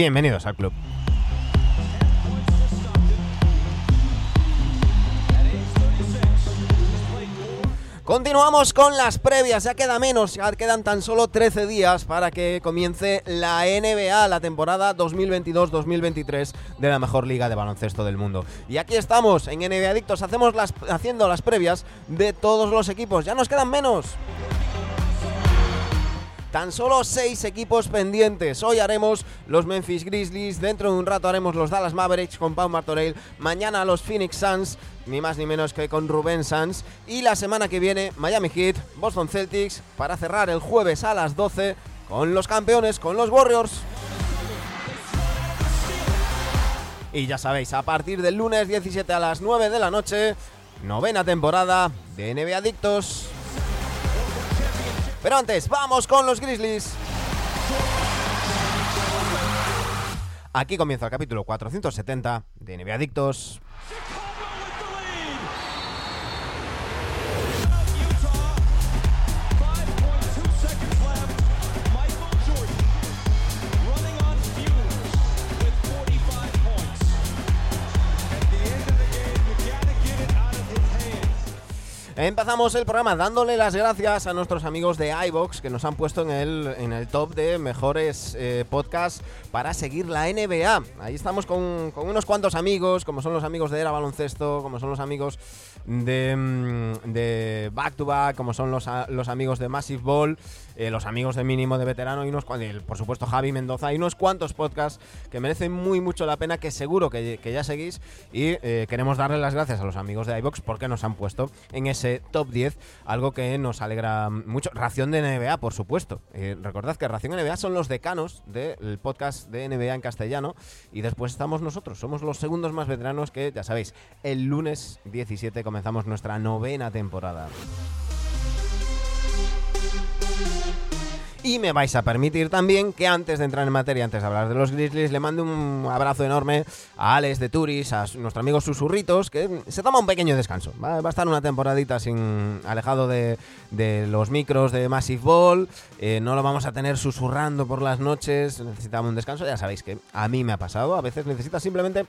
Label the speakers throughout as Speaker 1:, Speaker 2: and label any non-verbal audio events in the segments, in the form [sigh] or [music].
Speaker 1: bienvenidos al club. Continuamos con las previas, ya queda menos, ya quedan tan solo 13 días para que comience la NBA, la temporada 2022-2023 de la mejor liga de baloncesto del mundo. Y aquí estamos en NBA Adictos, hacemos las, haciendo las previas de todos los equipos, ya nos quedan menos. Tan solo seis equipos pendientes. Hoy haremos los Memphis Grizzlies, dentro de un rato haremos los Dallas Mavericks con Pau Martorell, mañana los Phoenix Suns, ni más ni menos que con Rubén Suns, y la semana que viene Miami Heat, Boston Celtics, para cerrar el jueves a las 12 con los campeones, con los Warriors. Y ya sabéis, a partir del lunes 17 a las 9 de la noche, novena temporada de NBA Adictos. Pero antes, vamos con los Grizzlies. Aquí comienza el capítulo 470 de NBA Adictos. Empezamos el programa dándole las gracias a nuestros amigos de iBox que nos han puesto en el, en el top de mejores eh, podcasts para seguir la NBA. Ahí estamos con, unos cuantos amigos, como son los amigos de Era Baloncesto, como son los amigos de, mm, Back to Back, como son los, amigos de Massive Ball, eh, los amigos de Mínimo de Veterano y unos cuantos, por supuesto Javi Mendoza, y unos cuantos podcasts que merecen muy mucho la pena, que seguro que, que ya seguís y eh, queremos darle las gracias a los amigos de iBox porque nos han puesto en ese top 10, algo que nos alegra mucho. Ración de NBA, por supuesto. Eh, recordad que Ración NBA son los decanos del podcast de NBA en castellano y después estamos nosotros, somos los segundos más veteranos que, ya sabéis, el lunes 17 comenzamos nuestra novena temporada. Y me vais a permitir también que antes de entrar en materia, antes de hablar de los Grizzlies, le mande un abrazo enorme a Alex de Turis, a nuestro amigo Susurritos, que se toma un pequeño descanso. Va, a estar una temporadita sin alejado de, de los micros de Massive Ball. Eh, no lo vamos a tener susurrando por las noches. Necesitamos un descanso. Ya sabéis que a mí me ha pasado. A veces necesitas simplemente,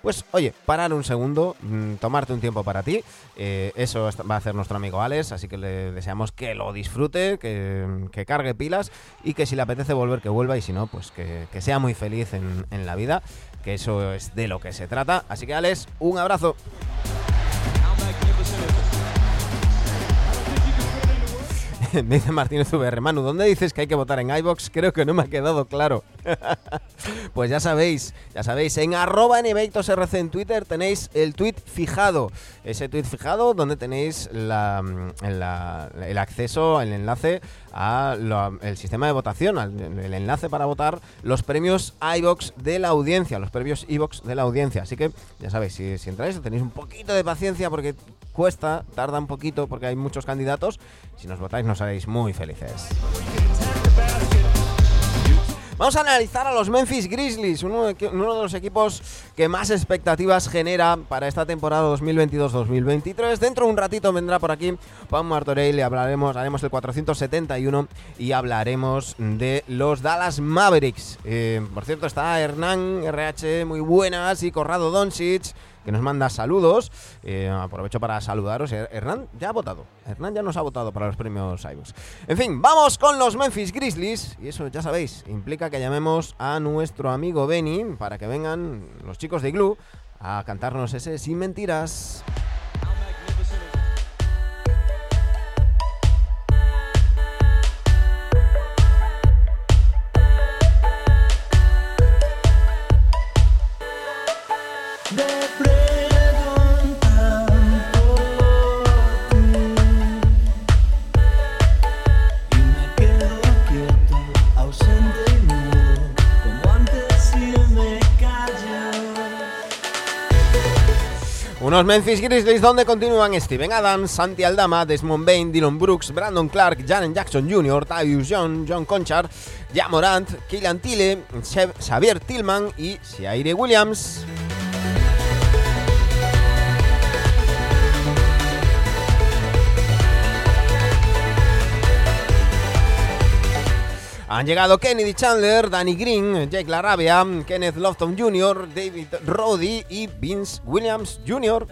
Speaker 1: pues, oye, parar un segundo, mmm, tomarte un tiempo para ti. Eh, eso va a hacer nuestro amigo Alex, así que le deseamos que lo disfrute, que, que cargue y que si le apetece volver, que vuelva y si no, pues que, que sea muy feliz en, en, la vida, que eso es de lo que se trata. Así que Alex, un abrazo. [laughs] me dice Martínez VR, Manu, ¿dónde dices que hay que votar en iBox? Creo que no me ha quedado claro. [laughs] pues ya sabéis, ya sabéis, en arroba RC en Twitter tenéis el tweet fijado. Ese tweet fijado donde tenéis la, la, el acceso, el enlace al sistema de votación, el enlace para votar los premios iBox de la audiencia, los premios iBox de la audiencia. Así que ya sabéis, si entráis tenéis un poquito de paciencia porque cuesta, tarda un poquito porque hay muchos candidatos. Si nos votáis nos haréis muy felices. Vamos a analizar a los Memphis Grizzlies, uno de, los equipos que más expectativas genera para esta temporada 2022-2023. Dentro de un ratito vendrá por aquí Juan Martorell y hablaremos, haremos el 471 y hablaremos de los Dallas Mavericks. Eh, por cierto, está Hernán RH, muy buenas, y Corrado Doncic que nos manda saludos. Eh, aprovecho para saludaros. Hernán ya ha votado. Hernán ya nos ha votado para los premios iBooks. En fin, vamos con los Memphis Grizzlies. Y eso ya sabéis, implica que llamemos a nuestro amigo Benny para que vengan los chicos de Igloo a cantarnos ese sin mentiras. Unos Memphis Grizzlies donde continúan Steven Adams, Santi Aldama, Desmond Bain, Dylan Brooks, Brandon Clark, Jaren Jackson Jr., Tyus John, John Conchar, Jamorant, Kylian Tille, Xavier Tillman y Shaire Williams. Han llegado Kennedy Chandler, Danny Green, Jake Larabia, Kenneth Lofton Jr., David Roddy y Vince Williams Jr.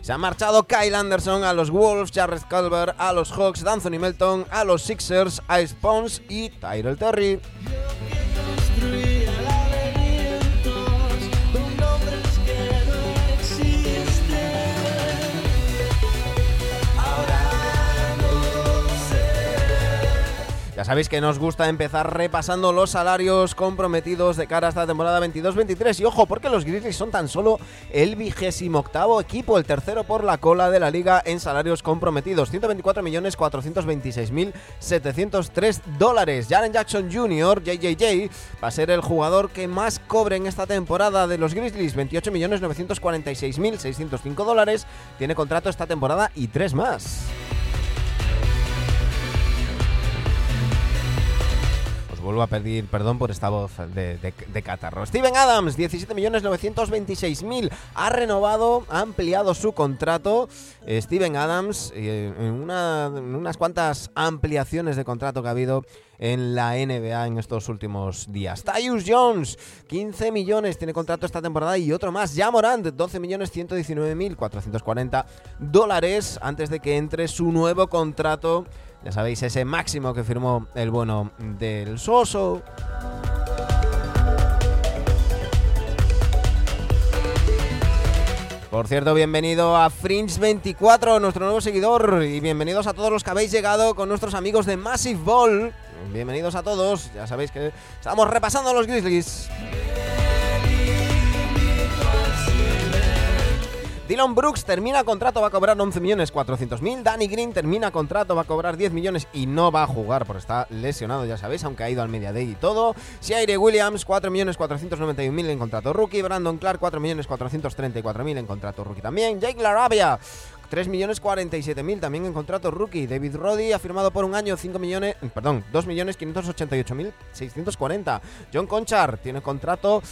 Speaker 1: Se ha marchado Kyle Anderson a los Wolves, Jarrett Culver a los Hawks, D'Anthony Melton a los Sixers, Ice Pons y Tyrell Terry. Ya sabéis que nos gusta empezar repasando los salarios comprometidos de cara a esta temporada 22-23. Y ojo, porque los Grizzlies son tan solo el vigésimo octavo equipo, el tercero por la cola de la liga en salarios comprometidos. 124.426.703 dólares. Jaren Jackson Jr., JJJ, va a ser el jugador que más cobre en esta temporada de los Grizzlies. 28.946.605 dólares. Tiene contrato esta temporada y tres más. Vuelvo a pedir perdón por esta voz de, catarro. Steven Adams, 17.926.000. Ha renovado, ha ampliado su contrato. Eh, Steven Adams, eh, en, unas cuantas ampliaciones de contrato que ha habido en la NBA en estos últimos días. Tyus Jones, 15 millones, tiene contrato esta temporada y otro más. Ya Morant, 12 millones 119 mil 440 dólares antes de que entre su nuevo contrato ya sabéis, ese máximo que firmó el bueno del Soso. Por cierto, bienvenido a Fringe24, nuestro nuevo seguidor, y bienvenidos a todos los que habéis llegado con nuestros amigos de Massive Ball. Bienvenidos a todos, ya sabéis que estamos repasando a los Grizzlies. Dylan Brooks termina contrato, va a cobrar 11 millones 400 mil. Danny Green termina contrato, va a cobrar 10 millones y no va a jugar porque está lesionado, ya sabéis, aunque ha ido al Media Day y todo. Shire Williams, 4 millones 491 mil en contrato rookie. Brandon Clark, 4 millones 434 mil en contrato rookie también. Jake Larabia, 3 millones 47 mil también en contrato rookie. David Roddy ha firmado por un año 5 millones, perdón, 2 millones 588 mil 640. John Conchar tiene contrato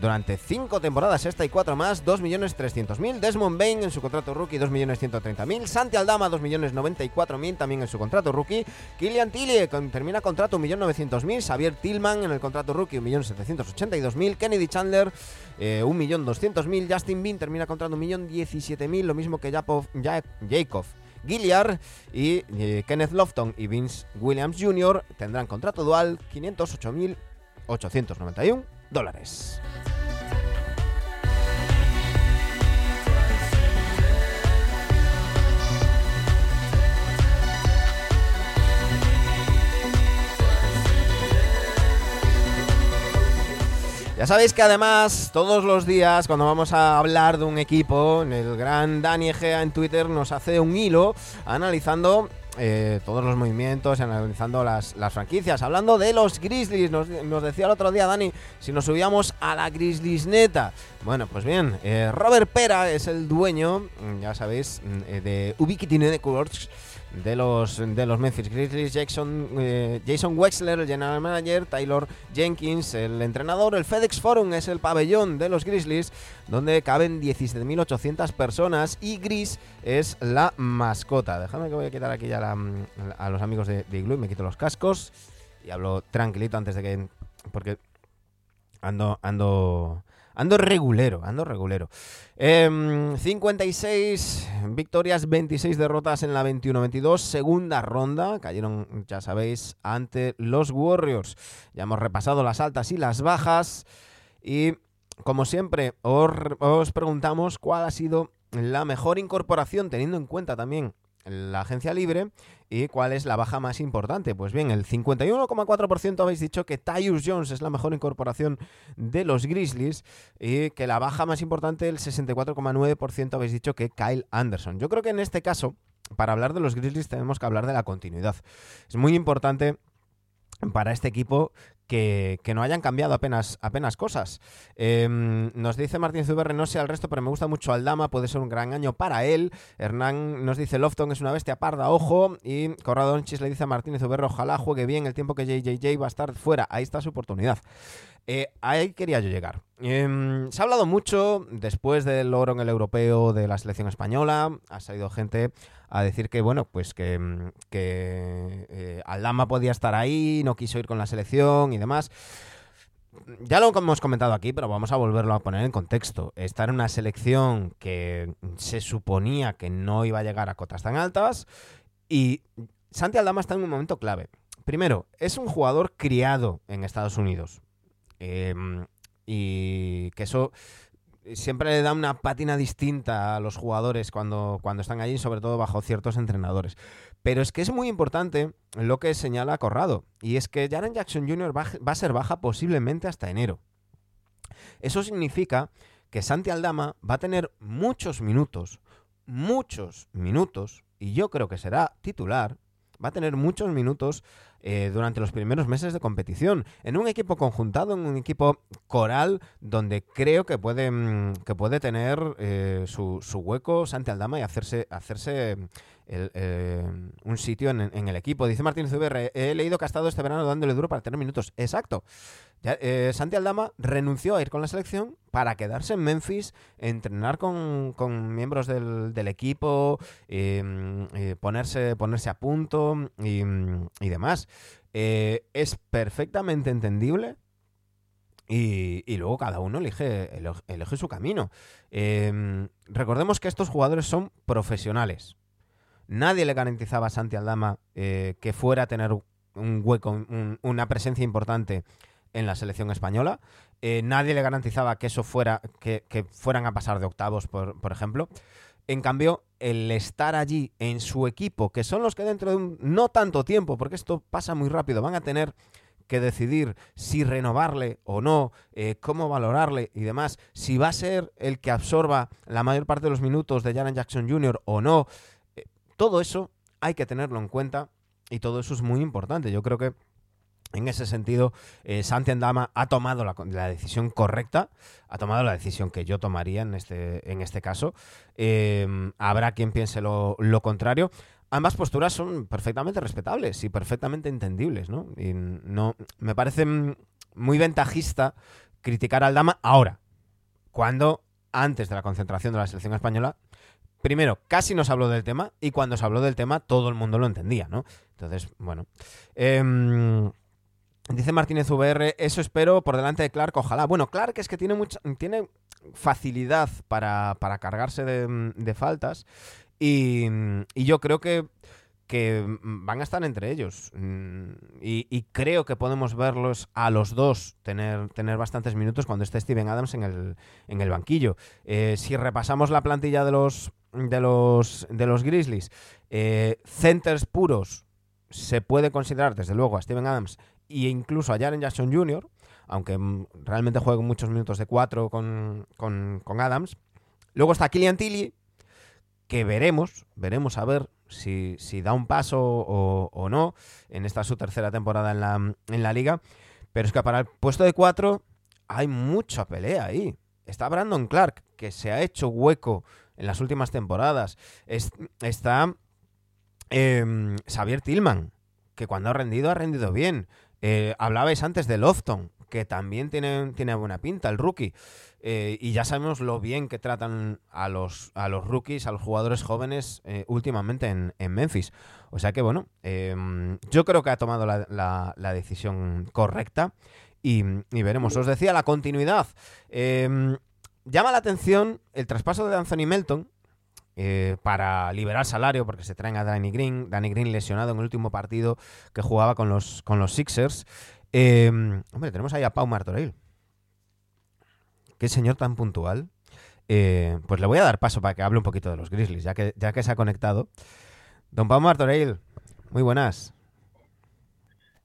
Speaker 1: durante 5 temporadas, esta y 4 más, 2.300.000. Desmond Bain en su contrato rookie, 2.130.000. Santi Aldama, 2.094.000 también en su contrato rookie. Killian Tilly termina contrato 1.900.000. Xavier Tillman en el contrato rookie, 1.782.000. Kennedy Chandler, eh, 1.200.000. Justin Bean termina contrato 1.017.000, lo mismo que Jacob, Jacob Gilliard y eh, Kenneth Lofton y Vince Williams Jr. tendrán contrato dual 508.891 dólares. Ya sabéis que además todos los días cuando vamos a hablar de un equipo, el gran Dani Egea en Twitter nos hace un hilo analizando eh, todos los movimientos, analizando las, franquicias. Hablando de los Grizzlies, nos, decía el otro día Dani, si nos subíamos a la Grizzlies neta. Bueno, pues bien, eh, Robert Pera es el dueño, ya sabéis, mm, eh, de Ubiquiti Networks de los, de los Memphis Grizzlies, Jackson, eh, Jason Wexler, el general manager, Taylor Jenkins, el entrenador, el FedEx Forum es el pabellón de los Grizzlies, donde caben 17.800 personas y Gris es la mascota. Déjame que voy a quitar aquí ya a los amigos de, de Igloo y me quito los cascos y hablo tranquilito antes de que... porque ando... ando Ando regulero, ando regulero. 56 em, victorias, 26 derrotas en la 21-22. Segunda ronda. Cayeron, ya sabéis, ante los Warriors. Ya hemos repasado las altas y las bajas. Y como siempre, os preguntamos cuál ha sido la mejor incorporación, teniendo en cuenta también la agencia libre y cuál es la baja más importante. Pues bien, el 51,4% habéis dicho que Tyus Jones es la mejor incorporación de los Grizzlies y que la baja más importante, el 64,9% habéis dicho que Kyle Anderson. Yo creo que en este caso, para hablar de los Grizzlies tenemos que hablar de la continuidad. Es muy importante para este equipo que, no hayan cambiado apenas, apenas cosas. Em, nos dice Martín Zuberre, no sé al resto, pero me gusta mucho Aldama, puede ser un gran año para él. Hernán nos dice, Lofton es una bestia parda, ojo. Y Corrado le dice a Martín Zuberre, ojalá juegue bien el tiempo que JJJ va a estar fuera. Ahí está su oportunidad. Eh, ahí quería yo llegar. Em, se ha hablado mucho después del oro en el europeo de la selección española. Ha salido gente a decir que, bueno, pues que, que eh, Aldama podía estar ahí, no quiso ir con la selección y demás. Ya lo hemos comentado aquí, pero vamos a volverlo a poner en contexto. Estar en una selección que se suponía que no iba a llegar a cotas tan altas y Santi Aldama está en un momento clave. Primero, es un jugador criado en Estados Unidos. Em, y que eso siempre le da una pátina distinta a los jugadores cuando, cuando están allí, sobre todo bajo ciertos entrenadores. Pero es que es muy importante lo que señala Corrado, y es que Jaren Jackson Jr. va, va a ser baja posiblemente hasta enero. Eso significa que Santi Aldama va a tener muchos minutos, muchos minutos, y yo creo que será titular, va a tener muchos minutos eh, durante los primeros meses de competición. En un equipo conjuntado, en un equipo coral, donde creo que puede, mm, que puede tener eh, su, su, hueco Santi Aldama y hacerse, hacerse eh, un sitio en, el equipo. Dice Martínez VR, he leído que ha estado este verano dándole duro para tener minutos. Exacto. Eh, Santi Aldama renunció a ir con la selección para quedarse en Memphis, entrenar con, con miembros del, equipo, eh, eh, ponerse, ponerse a punto y, demás. es perfectamente entendible y, luego cada uno elige, elige su camino. Eh, recordemos que estos jugadores son profesionales. Nadie le garantizaba a Santi Aldama eh, que fuera a tener un hueco, un, una presencia importante en la selección española. Eh, nadie le garantizaba que eso fuera, que, fueran a pasar de octavos, por, por, ejemplo. En cambio, el estar allí en su equipo, que son los que dentro de un no tanto tiempo, porque esto pasa muy rápido, van a tener que decidir si renovarle o no, eh, cómo valorarle y demás, si va a ser el que absorba la mayor parte de los minutos de Jaren Jackson Jr. o no. Todo eso hay que tenerlo en cuenta y todo eso es muy importante. Yo creo que en ese sentido, eh, Santi Andama ha tomado la, decisión correcta, ha tomado la decisión que yo tomaría en este, en este caso. Eh, habrá quien piense lo, lo, contrario. Ambas posturas son perfectamente respetables y perfectamente entendibles, ¿no? Y no me parece muy ventajista criticar al Dama ahora, cuando antes de la concentración de la selección española primero, casi no se habló del tema y cuando se habló del tema todo el mundo lo entendía, ¿no? Entonces, bueno. Eh, dice Martínez VR, eso espero por delante de Clark, ojalá. Bueno, Clark es que tiene mucha, tiene facilidad para, para cargarse de, de faltas y, y, yo creo que, que van a estar entre ellos. Y, y, creo que podemos verlos a los dos tener, tener bastantes minutos cuando esté Steven Adams en el, en el banquillo. Eh, si repasamos la plantilla de los, de los, de los Grizzlies, eh, centers puros, se puede considerar desde luego a Steven Adams e incluso a Jaren Jackson Jr., aunque realmente juega muchos minutos de cuatro con, con, con Adams. Luego está Killian Tilly, que veremos, veremos a ver si, si da un paso o, no en esta su tercera temporada en la, en la liga. Pero es que para el puesto de cuatro hay mucha pelea ahí. Está Brandon Clark, que se ha hecho hueco en las últimas temporadas. Es, está eh, Xavier Tillman, que cuando ha rendido, ha rendido bien. Eh, hablabais antes de Lofton, que también tiene, buena pinta, el rookie. Eh, y ya sabemos lo bien que tratan a los, a los rookies, a los jugadores jóvenes eh, últimamente en, Memphis. O sea que, bueno, eh, yo creo que ha tomado la, decisión correcta y, y, veremos. Os decía, la continuidad. Llama la atención el traspaso de Anthony Melton, eh, para liberar salario porque se traen a Danny Green. Danny Green lesionado en el último partido que jugaba con los, con los Sixers. Eh, hombre, tenemos ahí a Pau Martorell. Qué señor tan puntual. Eh, pues le voy a dar paso para que hable un poquito de los Grizzlies, ya que, ya que se ha conectado. Don Pau Martorell, muy buenas.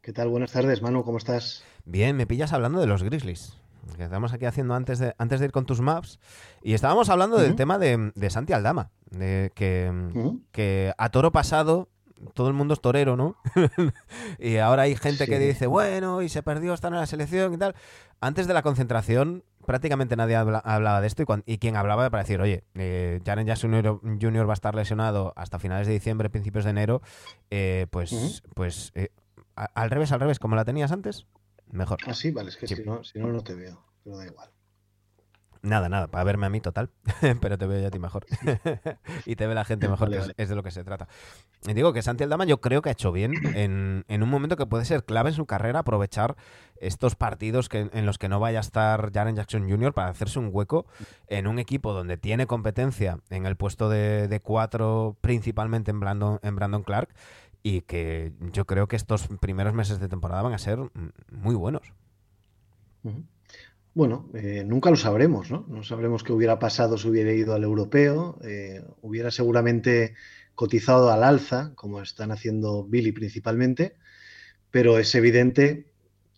Speaker 2: ¿Qué tal? Buenas tardes, Manu, ¿cómo estás?
Speaker 1: Bien, me pillas hablando de los Grizzlies que estamos aquí haciendo antes de, antes de ir con tus maps. Y estábamos hablando uh -huh. del tema de, de, Santi Aldama, de que, uh -huh. que a toro pasado todo el mundo es torero, ¿no? [laughs] y ahora hay gente sí. que dice, bueno, y se perdió, estar en la selección y tal. Antes de la concentración, prácticamente nadie habla, hablaba de esto y, cuando, y, quien hablaba para decir, oye, eh, Jaren Jackson Jr. va a estar lesionado hasta finales de diciembre, principios de enero, eh, pues, pues eh, al revés, al revés, como la tenías antes. Mejor.
Speaker 2: Ah, sí, vale, es que si, no, si no, no te veo, pero da igual.
Speaker 1: Nada, nada, para verme a mí total, [laughs] pero te veo ya a ti mejor. [laughs] y te ve la gente mejor, que es, de lo que se trata. Y digo que Santi Aldama yo creo que ha hecho bien en, en, un momento que puede ser clave en su carrera aprovechar estos partidos que, en los que no vaya a estar Jaren Jackson Jr. para hacerse un hueco en un equipo donde tiene competencia en el puesto de, de cuatro, principalmente en Brandon, en Brandon Clark, y que yo creo que estos primeros meses de temporada van a ser muy buenos.
Speaker 2: Bueno, eh, nunca lo sabremos, ¿no? No sabremos qué hubiera pasado si hubiera ido al europeo. Eh, hubiera seguramente cotizado al alza, como están haciendo Billy principalmente, pero es evidente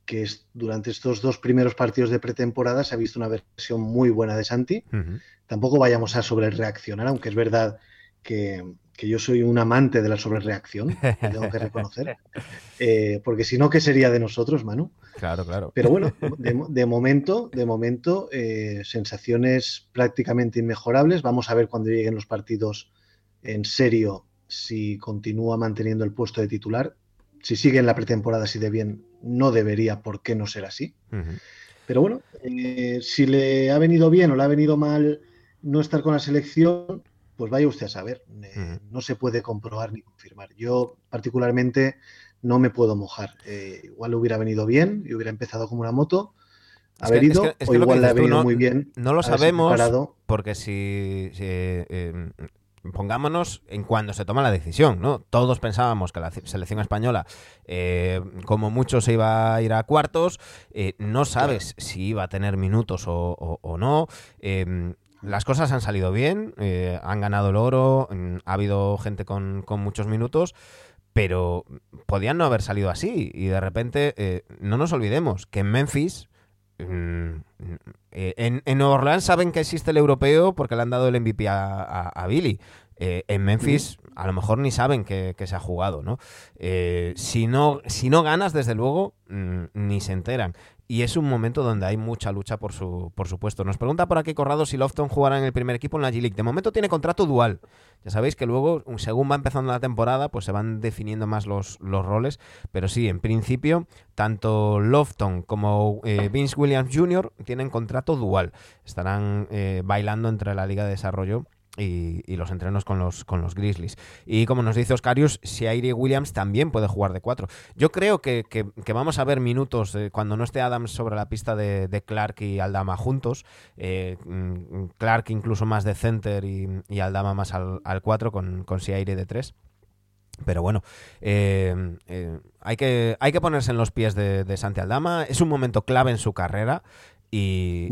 Speaker 2: que es, durante estos dos primeros partidos de pretemporada se ha visto una versión muy buena de Santi. Tampoco vayamos a sobre reaccionar, aunque es verdad que, que yo soy un amante de la sobrereacción, tengo que reconocer, [laughs] eh, porque si no, ¿qué sería de nosotros, Manu?
Speaker 1: Claro, claro.
Speaker 2: Pero bueno, de, momento, de momento, eh, sensaciones prácticamente inmejorables. Vamos a ver cuando lleguen los partidos en serio si continúa manteniendo el puesto de titular. Si sigue en la pretemporada así de bien, no debería, ¿por qué no ser así? Pero bueno, eh, si le ha venido bien o le ha venido mal no estar con la selección, pues vaya usted a saber. Eh, no se puede comprobar ni confirmar. Yo particularmente no me puedo mojar. Eh, igual le hubiera venido bien y hubiera empezado como una moto. Haber ido, o igual le ha venido muy bien.
Speaker 1: No lo sabemos porque si, em, pongámonos en cuando se toma la decisión, ¿no? Todos pensábamos que la selección española, eh, como mucho, se iba a ir a cuartos. no sabes si iba a tener minutos o, o no. Em, las cosas han salido bien, eh, han ganado el oro, mm, ha habido gente con, muchos minutos, pero podían no haber salido así. Y de repente, eh, no nos olvidemos que en Memphis, mm, eh, en, en Orleans saben que existe el europeo porque le han dado el MVP a, Billy. en Memphis a lo mejor ni saben que, se ha jugado, ¿no? si ¿no? Si no ganas, desde luego, mm, ni se enteran y es un momento donde hay mucha lucha por su, por supuesto. Nos pregunta por aquí Corrado si Lofton jugará en el primer equipo en la G-League. De momento tiene contrato dual. Ya sabéis que luego, según va empezando la temporada, pues se van definiendo más los, los roles. Pero sí, en principio, tanto Lofton como eh, Vince Williams Jr. tienen contrato dual. Estarán eh, bailando entre la Liga de Desarrollo y, los entrenos con los, con los Grizzlies. Y como nos dice Oscarius, Aire Williams también puede jugar de cuatro. Yo creo que, vamos a ver minutos cuando no esté Adams sobre la pista de, Clark y Aldama juntos. Eh, mm, Clark incluso más de center y, Aldama más al, al 4 con, con de 3. Pero bueno, eh, eh, hay, que, hay que ponerse en los pies de Santi Aldama. Es un momento clave en su carrera. Y,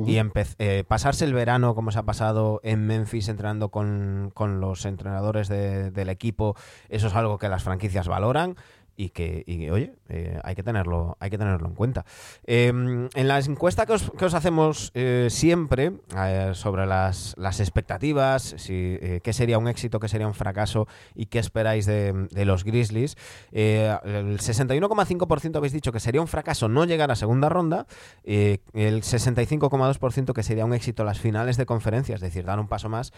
Speaker 1: eh, pasarse el verano, como se ha pasado en Memphis, entrenando con, los entrenadores del equipo, eso es algo que las franquicias valoran y que, oye, eh, hay, que tenerlo, hay que tenerlo en cuenta. Em, en la encuesta que os, hacemos eh, siempre eh, sobre las, expectativas, si, qué sería un éxito, qué sería un fracaso y qué esperáis de, los Grizzlies, el 61,5% habéis dicho que sería un fracaso no llegar a segunda ronda, el 65,2% que sería un éxito las finales de conferencia, es decir, dar un paso más.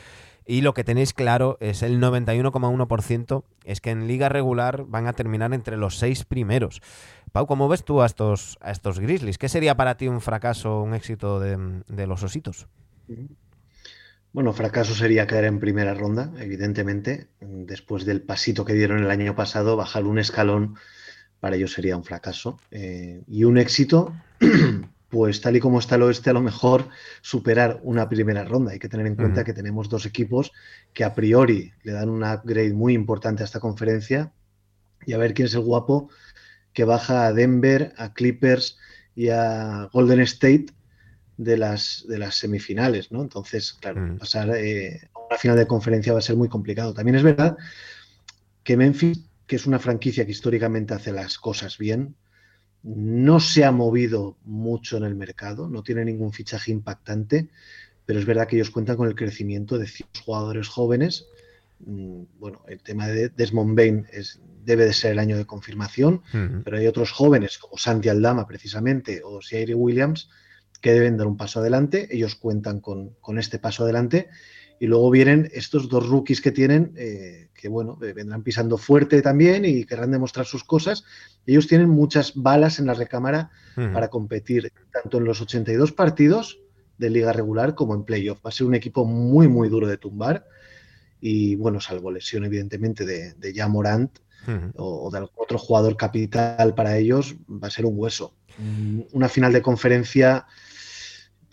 Speaker 1: Y lo que tenéis claro es el 91,1% es que en liga regular van a terminar entre los seis primeros. Pau, ¿cómo ves tú a estos, a estos Grizzlies? ¿Qué sería para ti un fracaso, un éxito de, los ositos?
Speaker 2: Bueno, fracaso sería caer en primera ronda, evidentemente. Después del pasito que dieron el año pasado, bajar un escalón para ellos sería un fracaso. Eh, y un éxito, [clears throat] pues tal y como está el oeste, a lo mejor superar una primera ronda. Hay que tener en cuenta que tenemos dos equipos que a priori le dan un upgrade muy importante a esta conferencia y a ver quién es el guapo que baja a Denver, a Clippers y a Golden State de las, de las semifinales, ¿no? Entonces, claro, pasar eh, a una final de conferencia va a ser muy complicado. También es verdad que Memphis, que es una franquicia que históricamente hace las cosas bien, no se ha movido mucho en el mercado, no tiene ningún fichaje impactante, pero es verdad que ellos cuentan con el crecimiento de ciertos jugadores jóvenes. Mm, bueno, el tema de Desmond Bain es, debe de ser el año de confirmación, pero hay otros jóvenes como Santi Aldama precisamente o Siaire Williams que deben dar un paso adelante. Ellos cuentan con, con, este paso adelante Y luego vienen estos dos rookies que tienen, eh, que bueno, eh, vendrán pisando fuerte también y querrán demostrar sus cosas. Ellos tienen muchas balas en la recámara para competir, tanto en los 82 partidos de liga regular como en playoff. Va a ser un equipo muy, muy duro de tumbar. Y bueno, salvo lesión, evidentemente, de, de Jamorant o, de algún otro jugador capital para ellos, va a ser un hueso. Una final de conferencia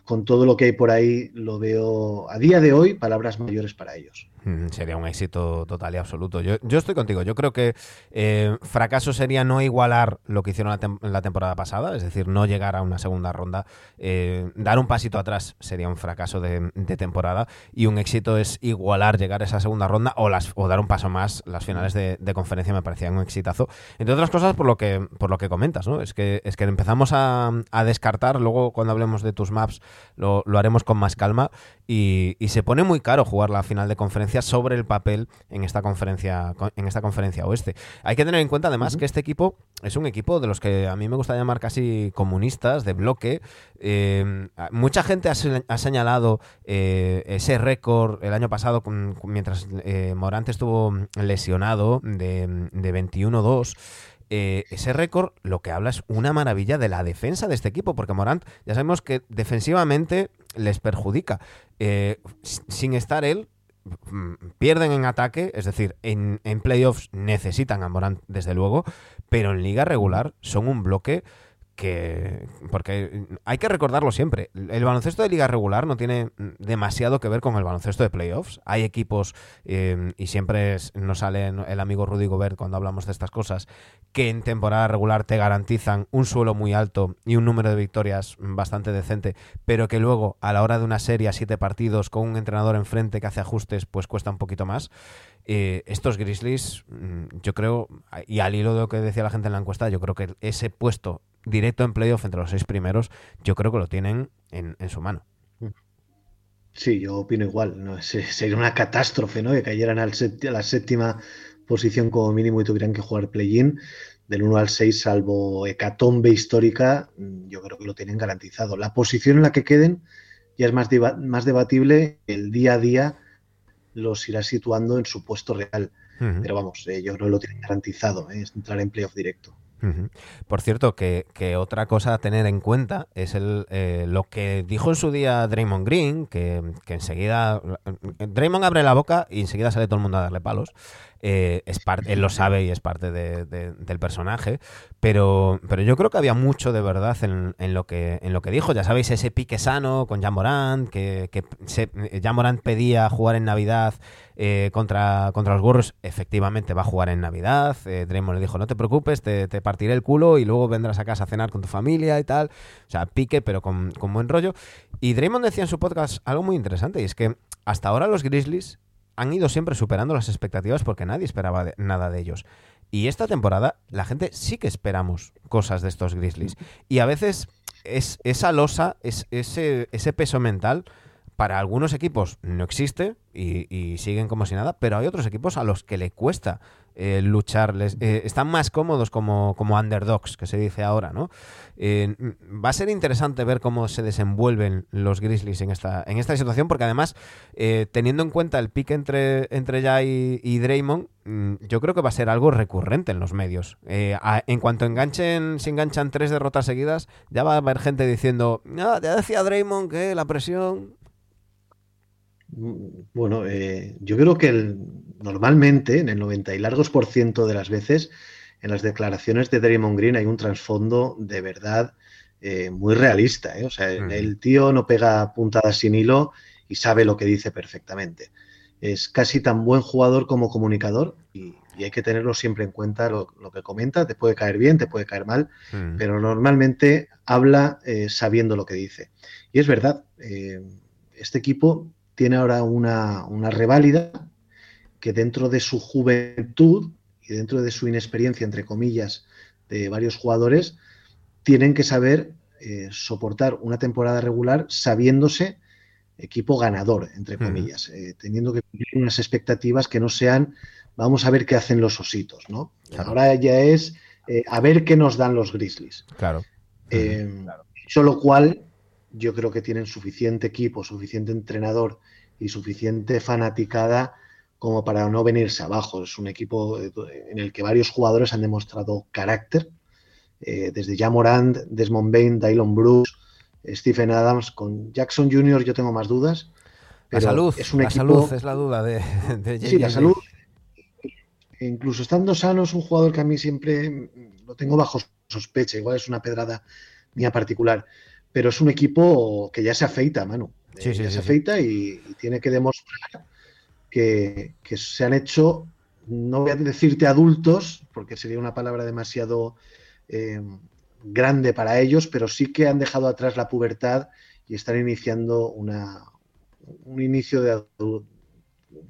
Speaker 2: con todo lo que hay por ahí, lo veo a día de hoy palabras mayores para ellos.
Speaker 1: Mm, sería un éxito total y absoluto. Yo, estoy contigo. Yo creo que eh, fracaso sería no igualar lo que hicieron la, la, temporada pasada, es decir, no llegar a una segunda ronda. Eh, dar un pasito atrás sería un fracaso de, temporada y un éxito es igualar, llegar a esa segunda ronda o, las, o dar un paso más. Las finales de, conferencia me parecían un exitazo. Entre otras cosas, por lo que, por lo que comentas, ¿no? Es que, es que empezamos a, descartar, luego cuando hablemos de tus maps lo, lo haremos con más calma y, y se pone muy caro jugar la final de conferencia sobre el papel en esta conferencia, en esta conferencia oeste. Hay que tener en cuenta además que este equipo es un equipo de los que a mí me gusta llamar casi comunistas, de bloque. Eh, mucha gente ha, señalado eh, ese récord el año pasado mientras eh, Morante estuvo lesionado de, de 21-2. ese récord lo que habla es una maravilla de la defensa de este equipo, porque Morant ya sabemos que defensivamente les perjudica. sin estar él, pierden en ataque, es decir, en, en playoffs necesitan a Morant desde luego, pero en liga regular son un bloque que porque hay que recordarlo siempre el baloncesto de liga regular no tiene demasiado que ver con el baloncesto de playoffs. Hay equipos eh, y siempre nos sale el amigo Rudy Gobert cuando hablamos de estas cosas que en temporada regular te garantizan un suelo muy alto y un número de victorias bastante decente pero que luego a la hora de una serie a siete partidos con un entrenador enfrente que hace ajustes pues cuesta un poquito más eh, estos Grizzlies, mm, yo creo, y al hilo de lo que decía la gente en la encuesta, yo creo que ese puesto directo en playoff entre los seis primeros, yo creo que lo tienen en, su mano.
Speaker 2: Sí, yo opino igual. Sería una catástrofe ¿no? que cayeran a la séptima posición como mínimo y tuvieran que jugar play-in. Del 1 al 6, salvo hecatombe histórica, mm, yo creo que lo tienen garantizado. La posición en la que queden ya es más debatible. El día a día los irá situando en su puesto real. Pero vamos, eh, yo creo que lo tienen garantizado, ¿eh? es entrar en playoff directo.
Speaker 1: Por cierto, que, otra cosa a tener en cuenta es el, eh, lo que dijo en su día Draymond Green, que, que, enseguida Draymond abre la boca y enseguida sale todo el mundo a darle palos. Eh, es él lo sabe y es parte del personaje, pero, pero yo creo que había mucho de verdad en, lo, que, en lo que dijo. Ya sabéis, ese pique sano con Jan Morant, que, que Jan Morant pedía jugar en Navidad eh, contra, contra los Warriors, efectivamente va a jugar en Navidad. Eh, Draymond le dijo, no te preocupes, te, partiré el culo y luego vendrás a casa a cenar con tu familia y tal. O sea, pique, pero con, con buen rollo. Y Draymond decía en su podcast algo muy interesante, y es que hasta ahora los Grizzlies han ido siempre superando las expectativas porque nadie esperaba nada de ellos. Y esta temporada la gente sí que esperamos cosas de estos Grizzlies. Y a veces es, esa losa, es, ese, ese peso mental, para algunos equipos no existe y, siguen como si nada, pero hay otros equipos a los que le cuesta eh, lucharles. Eh, están más cómodos como, como underdogs, que se dice ahora, ¿no? Eh, va a ser interesante ver cómo se desenvuelven los Grizzlies en esta, en esta situación, porque además, teniendo en cuenta el pique entre, entre Jai y, Draymond, mm, yo creo que va a ser algo recurrente en los medios. en cuanto enganchen, si enganchan tres derrotas seguidas, ya va a haber gente diciendo, ya decía Draymond que la presión
Speaker 2: bueno, eh, yo creo que normalmente, en el 90 y largos por ciento de las veces, en las declaraciones de Draymond Green hay un trasfondo de verdad eh, muy realista. ¿eh? O sea, el tío no pega puntadas sin hilo y sabe lo que dice perfectamente. Es casi tan buen jugador como comunicador y, hay que tenerlo siempre en cuenta lo, que comenta. Te puede caer bien, te puede caer mal, pero normalmente habla sabiendo lo que dice. Y es verdad, este equipo tiene ahora una, una reválida que dentro de su juventud y dentro de su inexperiencia, entre comillas, de varios jugadores, tienen que saber eh, soportar una temporada regular sabiéndose equipo ganador, entre comillas, eh, teniendo que cumplir unas expectativas que no sean, vamos a ver qué hacen los ositos, ¿no? Ahora ya es eh, a ver qué nos dan los Grizzlies.
Speaker 1: Claro.
Speaker 2: Solo cual, yo creo que tienen suficiente equipo, suficiente entrenador y suficiente fanaticada como para no venirse abajo. Es un equipo en el que varios jugadores han demostrado carácter, eh, desde Jamorand, Desmond Bain, Dylon Bruce, Stephen Adams, con Jackson Jr. yo tengo más dudas.
Speaker 1: la salud, es un la salud es la duda de,
Speaker 2: Sí, la salud. Incluso estando sano es un jugador que a mí siempre lo tengo bajo sospecha, igual es una pedrada mía particular, pero es un equipo que ya se afeita, Manu.
Speaker 1: Sí,
Speaker 2: ya
Speaker 1: se
Speaker 2: afeita y, tiene que demostrar que, se han hecho, no voy a decirte adultos, porque sería una palabra demasiado eh, grande para ellos, pero sí que han dejado atrás la pubertad y están iniciando una, un inicio de,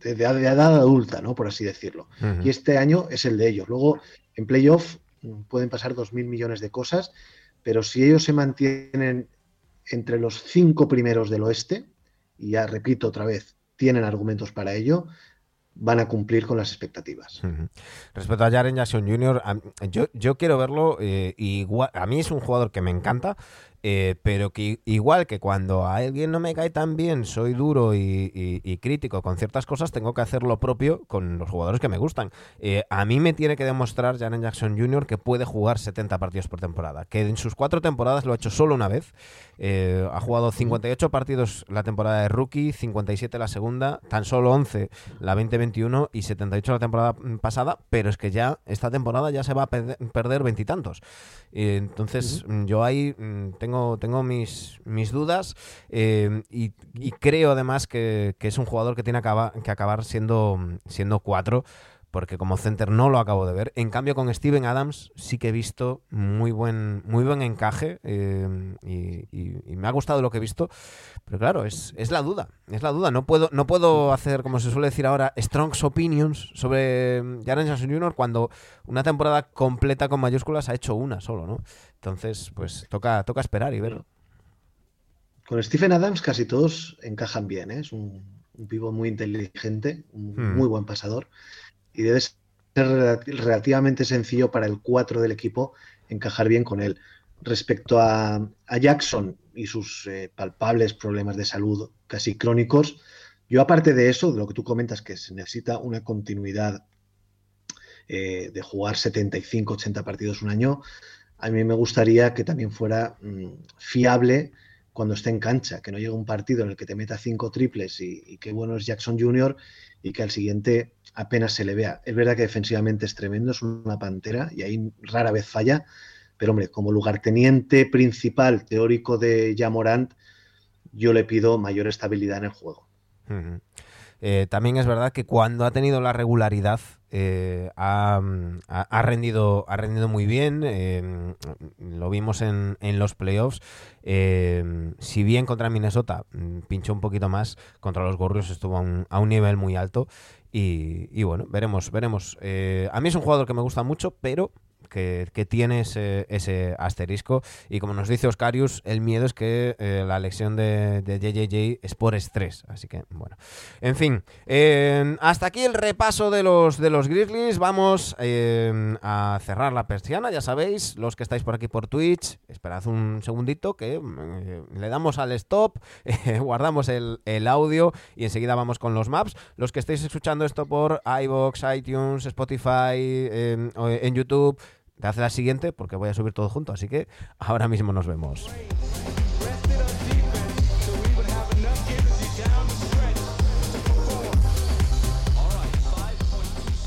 Speaker 2: de, edad adulta, ¿no? Por así decirlo. Y este año es el de ellos. Luego, en playoff pueden pasar dos mil millones de cosas, pero si ellos se mantienen entre los cinco primeros del oeste, y ya repito otra vez, tienen argumentos para ello, van a cumplir con las expectativas.
Speaker 1: Respecto a Jaren Jackson Jr., yo, yo quiero verlo eh, igual. A mí es un jugador que me encanta. Eh, pero que igual que cuando a alguien no me cae tan bien, soy duro y, crítico con ciertas cosas, tengo que hacer lo propio con los jugadores que me gustan. Eh, a mí me tiene que demostrar Jaren Jackson Jr. que puede jugar 70 partidos por temporada, que en sus cuatro temporadas lo ha hecho solo una vez. Eh, ha jugado 58 partidos la temporada de rookie, 57 la segunda, tan solo 11 la 2021 y 78 la temporada mm, pasada, pero es que ya esta temporada ya se va a perder veintitantos. entonces, yo ahí mm, tengo mis, mis dudas eh, y, creo además que, es un jugador que tiene que acabar siendo, siendo cuatro porque como center no lo acabo de ver. En cambio, con Steven Adams sí que he visto muy buen, muy buen encaje eh, y, me ha gustado lo que he visto. Pero claro, es, la duda, es la duda. No puedo, no puedo hacer, como se suele decir ahora, strong opinions sobre Jaren Johnson Jr. cuando una temporada completa con mayúsculas ha hecho una solo, ¿no? Entonces, pues toca, toca esperar y ver.
Speaker 2: Con Stephen Adams casi todos encajan bien, ¿eh? es un, un pivo muy inteligente, un hmm. muy buen pasador y debe ser relativamente sencillo para el 4 del equipo encajar bien con él. Respecto a, Jackson y sus eh, palpables problemas de salud casi crónicos, yo aparte de eso, de lo que tú comentas, que se necesita una continuidad eh, de jugar 75, 80 partidos un año, a mí me gustaría que también fuera mm, fiable cuando esté en cancha, que no llegue un partido en el que te meta cinco triples y, y qué bueno es Jackson Jr. y que al siguiente apenas se le vea. Es verdad que defensivamente es tremendo, es una pantera y ahí rara vez falla, pero hombre, como lugarteniente principal teórico de Jamorant, yo le pido mayor estabilidad en el juego.
Speaker 1: Eh, también es verdad que cuando ha tenido la regularidad eh, ha, rendido, ha rendido muy bien. Lo vimos en, los playoffs. si bien contra Minnesota mm, pinchó un poquito más, contra los Gorrios estuvo a un nivel muy alto. Y, bueno, veremos, veremos. Eh, a mí es un jugador que me gusta mucho, pero que, tiene ese, asterisco. Y como nos dice Oscarius, el miedo es que eh, la lección de, de, JJJ es por estrés. Así que, bueno. En fin, hasta aquí el repaso de los, de los Grizzlies. Vamos a cerrar la persiana, ya sabéis, los que estáis por aquí por Twitch. Esperad un segundito que eh, le damos al stop, [laughs] guardamos el, el audio y enseguida vamos con los maps. Los que estáis escuchando esto por iBox, iTunes, Spotify, em, en YouTube, te hace la siguiente porque voy a subir todo junto. Así que ahora mismo nos vemos.